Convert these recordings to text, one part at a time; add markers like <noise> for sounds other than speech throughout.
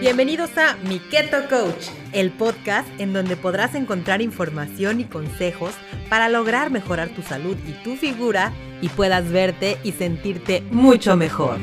Bienvenidos a Mi Keto Coach, el podcast en donde podrás encontrar información y consejos para lograr mejorar tu salud y tu figura y puedas verte y sentirte mucho mejor.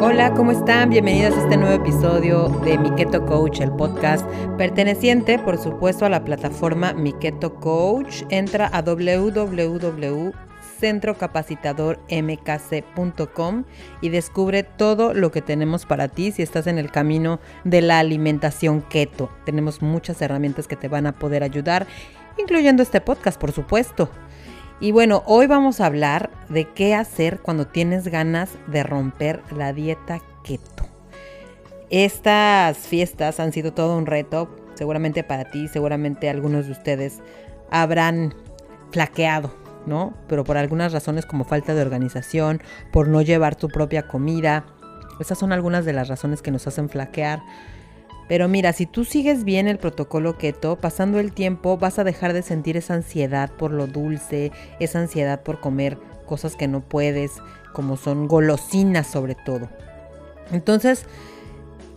Hola, ¿cómo están? Bienvenidos a este nuevo episodio de Mi Keto Coach, el podcast perteneciente, por supuesto, a la plataforma Mi Keto Coach. Entra a www.centrocapacitadormkc.com y descubre todo lo que tenemos para ti si estás en el camino de la alimentación keto. Tenemos muchas herramientas que te van a poder ayudar, incluyendo este podcast, por supuesto. Y bueno, hoy vamos a hablar de qué hacer cuando tienes ganas de romper la dieta keto. Estas fiestas han sido todo un reto, seguramente para ti, seguramente algunos de ustedes habrán flaqueado, ¿no? Pero por algunas razones como falta de organización, por no llevar tu propia comida. Esas son algunas de las razones que nos hacen flaquear. Pero mira, si tú sigues bien el protocolo keto, pasando el tiempo vas a dejar de sentir esa ansiedad por lo dulce, esa ansiedad por comer cosas que no puedes, como son golosinas sobre todo. Entonces,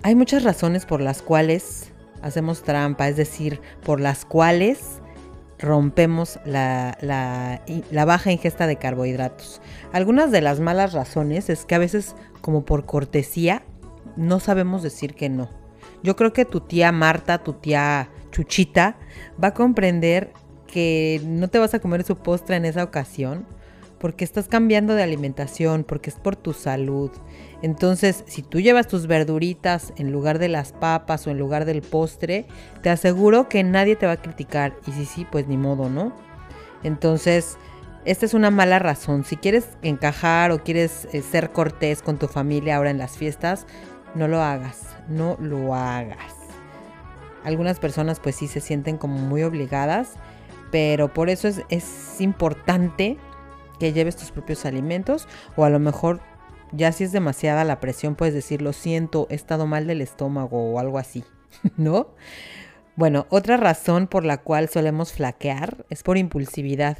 hay muchas razones por las cuales hacemos trampa, es decir, por las cuales rompemos la, la, la, baja ingesta de carbohidratos. Algunas de las malas razones es que a veces, como por cortesía, no sabemos decir que no. Yo creo que tu tía Marta, tu tía Chuchita, va a comprender que no te vas a comer su postre en esa ocasión porque estás cambiando de alimentación, porque es por tu salud. Entonces, si tú llevas tus verduritas en lugar de las papas o en lugar del postre, te aseguro que nadie te va a criticar. Y si sí, pues ni modo, ¿no? Entonces, esta es una mala razón. Si quieres encajar o quieres eh, ser cortés con tu familia ahora en las fiestas, no lo hagas, no lo hagas. Algunas personas pues sí se sienten como muy obligadas, pero por eso es, es importante que lleves tus propios alimentos o a lo mejor ya si es demasiada la presión puedes decir lo siento, he estado mal del estómago o algo así, <laughs> ¿no? Bueno, otra razón por la cual solemos flaquear es por impulsividad.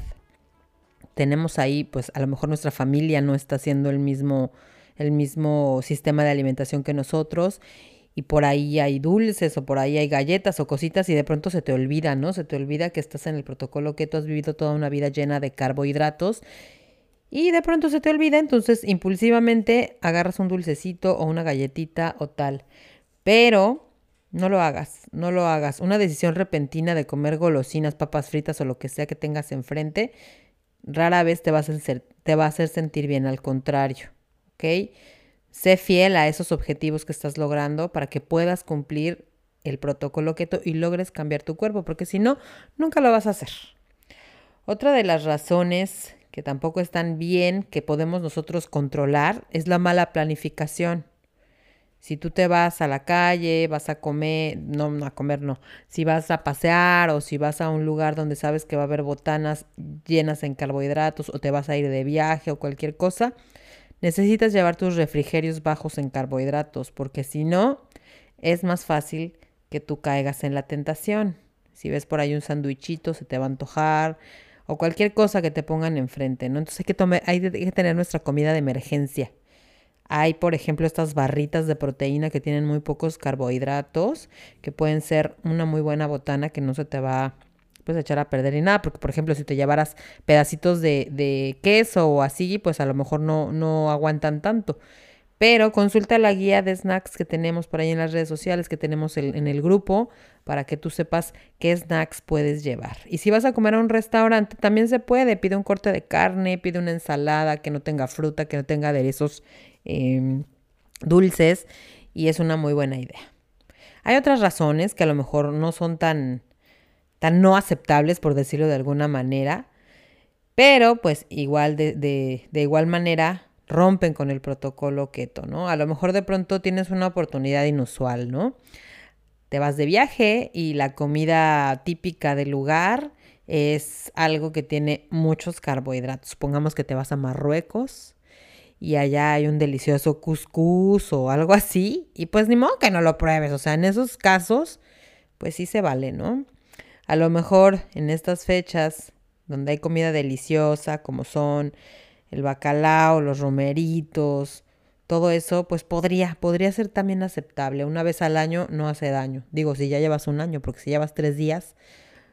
Tenemos ahí, pues a lo mejor nuestra familia no está haciendo el mismo el mismo sistema de alimentación que nosotros y por ahí hay dulces o por ahí hay galletas o cositas y de pronto se te olvida, ¿no? Se te olvida que estás en el protocolo que tú has vivido toda una vida llena de carbohidratos y de pronto se te olvida, entonces impulsivamente agarras un dulcecito o una galletita o tal. Pero no lo hagas, no lo hagas. Una decisión repentina de comer golosinas, papas fritas o lo que sea que tengas enfrente, rara vez te va a hacer, te va a hacer sentir bien, al contrario. ¿ok? Sé fiel a esos objetivos que estás logrando para que puedas cumplir el protocolo keto y logres cambiar tu cuerpo, porque si no, nunca lo vas a hacer. Otra de las razones que tampoco están bien, que podemos nosotros controlar, es la mala planificación. Si tú te vas a la calle, vas a comer, no, no a comer no, si vas a pasear o si vas a un lugar donde sabes que va a haber botanas llenas en carbohidratos o te vas a ir de viaje o cualquier cosa, necesitas llevar tus refrigerios bajos en carbohidratos, porque si no, es más fácil que tú caigas en la tentación. Si ves por ahí un sandwichito, se te va a antojar, o cualquier cosa que te pongan enfrente, ¿no? Entonces hay que, hay que tener nuestra comida de emergencia. Hay, por ejemplo, estas barritas de proteína que tienen muy pocos carbohidratos, que pueden ser una muy buena botana que no se te va puedes echar a perder ni nada, porque por ejemplo si te llevaras pedacitos de, de queso o así, pues a lo mejor no, no aguantan tanto. Pero consulta la guía de snacks que tenemos por ahí en las redes sociales, que tenemos en el grupo, para que tú sepas qué snacks puedes llevar. Y si vas a comer a un restaurante, también se puede. Pide un corte de carne, pide una ensalada que no tenga fruta, que no tenga aderezos em, dulces. Y es una muy buena idea. Hay otras razones que a lo mejor no son tan, tan no aceptables, por decirlo de alguna manera, pero pues igual de, de, de igual manera rompen con el protocolo keto, ¿no? A lo mejor de pronto tienes una oportunidad inusual, ¿no? Te vas de viaje y la comida típica del lugar es algo que tiene muchos carbohidratos. Supongamos que te vas a Marruecos y allá hay un delicioso couscous o algo así y pues ni modo que no lo pruebes, o sea, en esos casos pues sí se vale, ¿no? A lo mejor en estas fechas donde hay comida deliciosa, como son el bacalao, los romeritos, todo eso, pues podría, podría ser también aceptable. Una vez al año no hace daño. Digo, si ya llevas un año, porque si llevas tres días,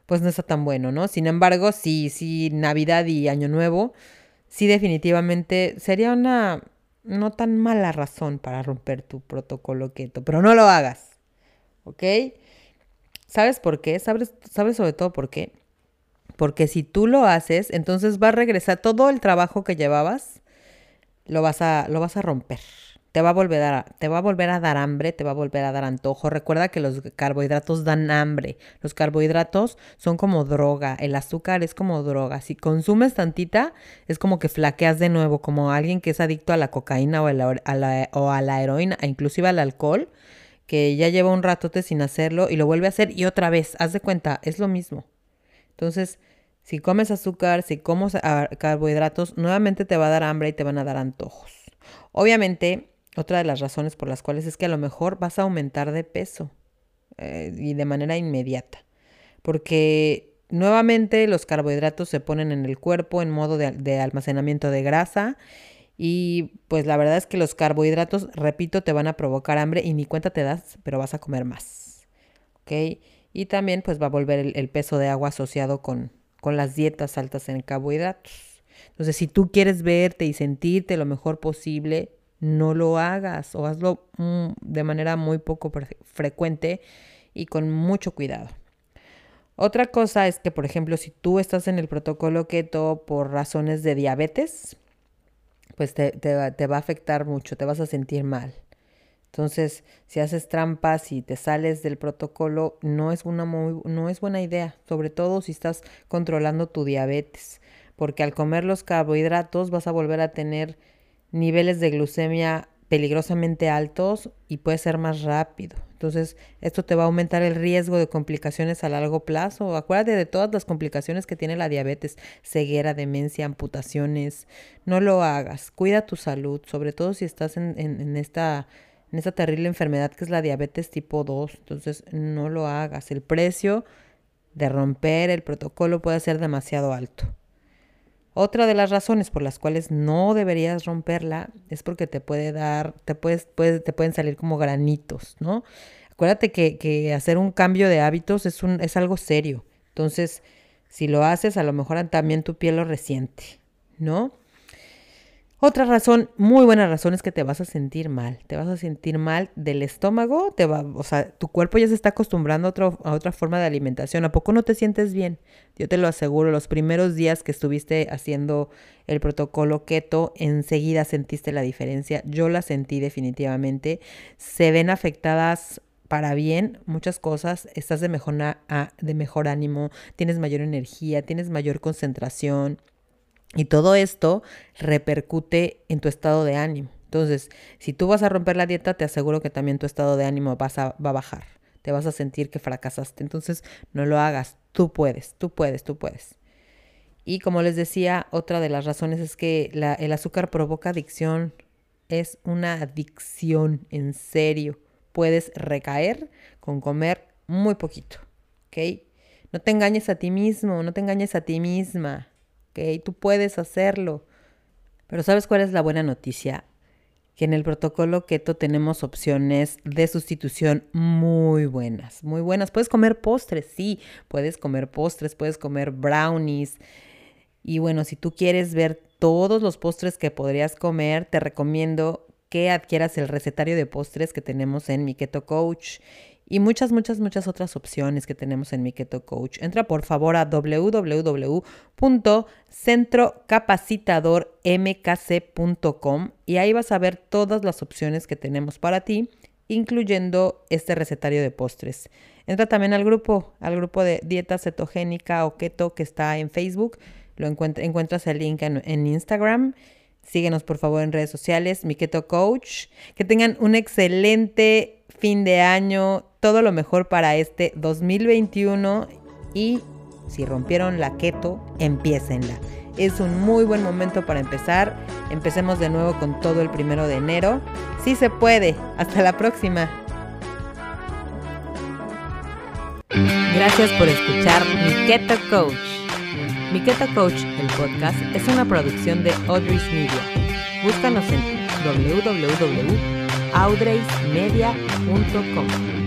pues no está tan bueno, ¿no? Sin embargo, sí, sí, Navidad y Año Nuevo, sí definitivamente sería una no tan mala razón para romper tu protocolo keto, pero no lo hagas, ¿ok? ¿Sabes por qué? ¿Sabes, ¿Sabes sobre todo por qué? Porque si tú lo haces, entonces va a regresar todo el trabajo que llevabas, lo vas a, lo vas a romper. Te va, a volver a, te va a volver a dar hambre, te va a volver a dar antojo. Recuerda que los carbohidratos dan hambre. Los carbohidratos son como droga. El azúcar es como droga. Si consumes tantita, es como que flaqueas de nuevo, como alguien que es adicto a la cocaína o a la, o a la heroína, inclusive al alcohol, que ya lleva un ratote sin hacerlo y lo vuelve a hacer y otra vez. Haz de cuenta, es lo mismo. Entonces, si comes azúcar, si comes carbohidratos, nuevamente te va a dar hambre y te van a dar antojos. Obviamente, otra de las razones por las cuales es que a lo mejor vas a aumentar de peso eh, y de manera inmediata. Porque nuevamente los carbohidratos se ponen en el cuerpo en modo de, de almacenamiento de grasa y pues la verdad es que los carbohidratos, repito, te van a provocar hambre y ni cuenta te das, pero vas a comer más. ¿Ok? Y también pues va a volver el, peso de agua asociado con, con las dietas altas en carbohidratos. Entonces, si tú quieres verte y sentirte lo mejor posible, no lo hagas o hazlo mm, de manera muy poco frecuente y con mucho cuidado. Otra cosa es que, por ejemplo, si tú estás en el protocolo keto por razones de diabetes, pues te, te, va a afectar mucho, te vas a sentir mal. Entonces, si haces trampas y te sales del protocolo, no es, una muy, no es buena idea, sobre todo si estás controlando tu diabetes, porque al comer los carbohidratos vas a volver a tener niveles de glucemia peligrosamente altos y puede ser más rápido. Entonces, esto te va a aumentar el riesgo de complicaciones a largo plazo. Acuérdate de todas las complicaciones que tiene la diabetes, ceguera, demencia, amputaciones. No lo hagas. Cuida tu salud, sobre todo si estás en, en esta en esa terrible enfermedad que es la diabetes tipo 2. Entonces, no lo hagas. El precio de romper el protocolo puede ser demasiado alto. Otra de las razones por las cuales no deberías romperla es porque te puede dar, te, puedes, te pueden salir como granitos, ¿no? Acuérdate que, que, hacer un cambio de hábitos es, un, es algo serio. Entonces, si lo haces, a lo mejor también tu piel lo resiente, ¿no? Otra razón, muy buena razón, es que te vas a sentir mal. Te vas a sentir mal del estómago, te va, o sea, tu cuerpo ya se está acostumbrando a, a otra forma de alimentación. ¿A poco no te sientes bien? Yo te lo aseguro, los primeros días que estuviste haciendo el protocolo keto, enseguida sentiste la diferencia. Yo la sentí definitivamente. Se ven afectadas para bien muchas cosas, estás de mejor, de mejor ánimo, tienes mayor energía, tienes mayor concentración y todo esto repercute en tu estado de ánimo. Entonces, si tú vas a romper la dieta, te aseguro que también tu estado de ánimo va a bajar. Te vas a sentir que fracasaste. Entonces, no lo hagas. Tú puedes, tú puedes, tú puedes. Y como les decía, otra de las razones es que el azúcar provoca adicción. Es una adicción, en serio. Puedes recaer con comer muy poquito. ¿Ok? No te engañes a ti mismo, no te engañes a ti misma. Tú puedes hacerlo. Pero ¿sabes cuál es la buena noticia? Que en el protocolo keto tenemos opciones de sustitución muy buenas, muy buenas. Puedes comer postres, sí, puedes comer postres, puedes comer brownies. Y bueno, si tú quieres ver todos los postres que podrías comer, te recomiendo que adquieras el recetario de postres que tenemos en mi Keto Coach y muchas, muchas, muchas otras opciones que tenemos en mi Keto Coach. Entra por favor a www.centrocapacitadormkc.com y ahí vas a ver todas las opciones que tenemos para ti, incluyendo este recetario de postres. Entra también al grupo, al grupo de dieta cetogénica o keto que está en Facebook. Lo encuentras el link en, en Instagram. Síguenos por favor en redes sociales, mi Keto Coach. Que tengan un excelente fin de año, todo lo mejor para este 2021 y si rompieron la keto, empiecenla. Es un muy buen momento para empezar. Empecemos de nuevo con todo el primero de enero. Sí se puede. Hasta la próxima. Gracias por escuchar mi Keto Coach. Mi Keto Coach, el podcast, es una producción de Audrey's Media. Búscanos en www.audreysmedia.com.